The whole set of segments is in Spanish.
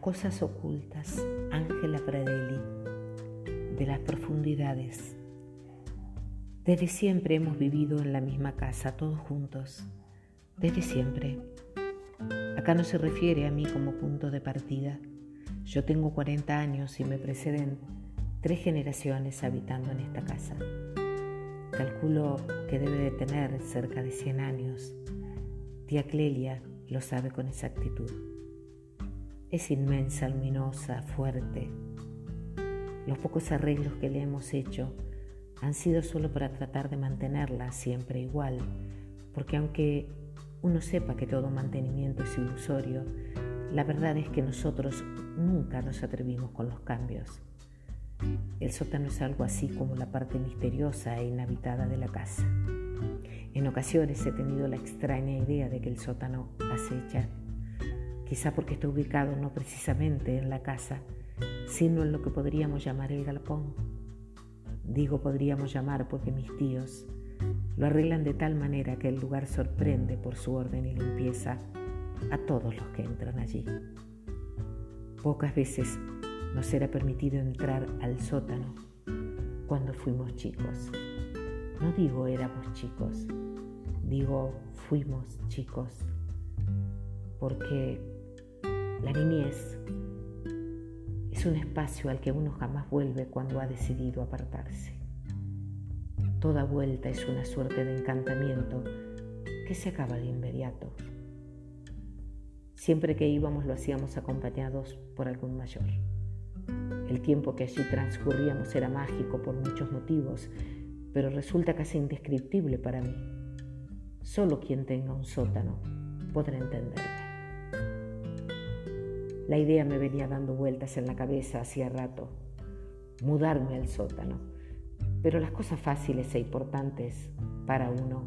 cosas ocultas, Ángela Pradelli, de las profundidades. Desde siempre hemos vivido en la misma casa, todos juntos, desde siempre. Acá no se refiere a mí como punto de partida. Yo tengo 40 años y me preceden tres generaciones habitando en esta casa. Calculo que debe de tener cerca de 100 años. Tía Clelia lo sabe con exactitud. Es inmensa, luminosa, fuerte. Los pocos arreglos que le hemos hecho han sido solo para tratar de mantenerla siempre igual, porque aunque uno sepa que todo mantenimiento es ilusorio, la verdad es que nosotros nunca nos atrevimos con los cambios. El sótano es algo así como la parte misteriosa e inhabitada de la casa. En ocasiones he tenido la extraña idea de que el sótano acecha, quizá porque está ubicado no precisamente en la casa, sino en lo que podríamos llamar el galpón. Digo podríamos llamar porque mis tíos lo arreglan de tal manera que el lugar sorprende por su orden y limpieza a todos los que entran allí. Pocas veces nos era permitido entrar al sótano cuando fuimos chicos. No digo éramos chicos, digo fuimos chicos, porque la niñez es un espacio al que uno jamás vuelve cuando ha decidido apartarse. Toda vuelta es una suerte de encantamiento que se acaba de inmediato. Siempre que íbamos lo hacíamos acompañados por algún mayor. El tiempo que allí transcurríamos era mágico por muchos motivos, pero resulta casi indescriptible para mí. Solo quien tenga un sótano podrá entenderme. La idea me venía dando vueltas en la cabeza hacía rato, mudarme al sótano, pero las cosas fáciles e importantes para uno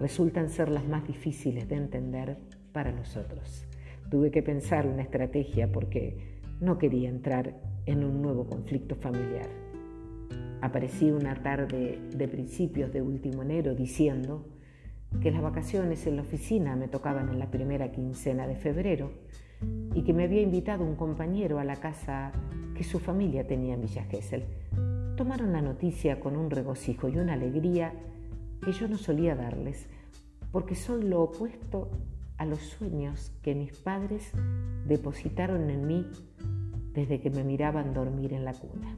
resultan ser las más difíciles de entender para nosotros. Tuve que pensar una estrategia porque no quería entrar en un nuevo conflicto familiar. Aparecí una tarde de principios de último enero diciendo que las vacaciones en la oficina me tocaban en la primera quincena de febrero y que me había invitado un compañero a la casa que su familia tenía en Villa Gesell. Tomaron la noticia con un regocijo y una alegría que yo no solía darles, porque soy lo opuesto a los sueños que mis padres depositaron en mí desde que me miraban dormir en la cuna.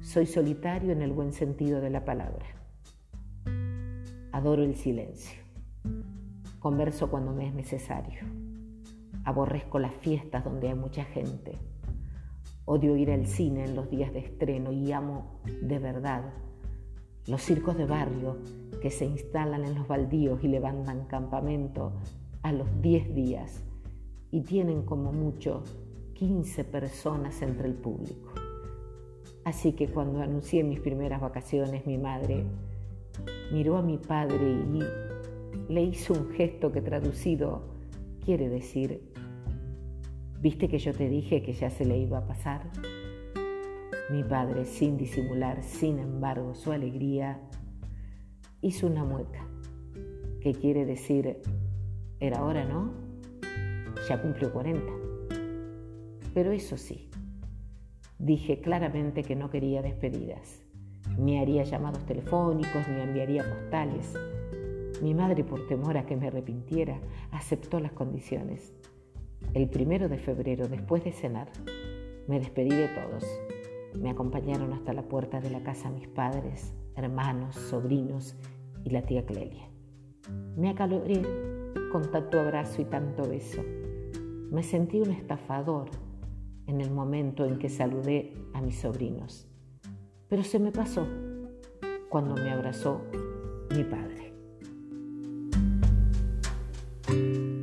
Soy solitario en el buen sentido de la palabra. Adoro el silencio. Converso cuando me es necesario. Aborrezco las fiestas donde hay mucha gente. Odio ir al cine en los días de estreno y amo de verdad los circos de barrio que se instalan en los baldíos y levantan campamento a los 10 días y tienen como mucho 15 personas entre el público. Así que cuando anuncié mis primeras vacaciones, mi madre miró a mi padre y le hizo un gesto que traducido quiere decir, ¿viste que yo te dije que ya se le iba a pasar? Mi padre, sin disimular, sin embargo, su alegría, hizo una mueca, que quiere decir, era hora, ¿no? Ya cumplió 40. Pero eso sí, dije claramente que no quería despedidas. Ni haría llamados telefónicos, ni enviaría postales. Mi madre, por temor a que me arrepintiera, aceptó las condiciones. El primero de febrero, después de cenar, me despedí de todos. Me acompañaron hasta la puerta de la casa mis padres, hermanos, sobrinos y la tía Clelia. Me acaloré con tanto abrazo y tanto beso. Me sentí un estafador en el momento en que saludé a mis sobrinos. Pero se me pasó cuando me abrazó mi padre. thank you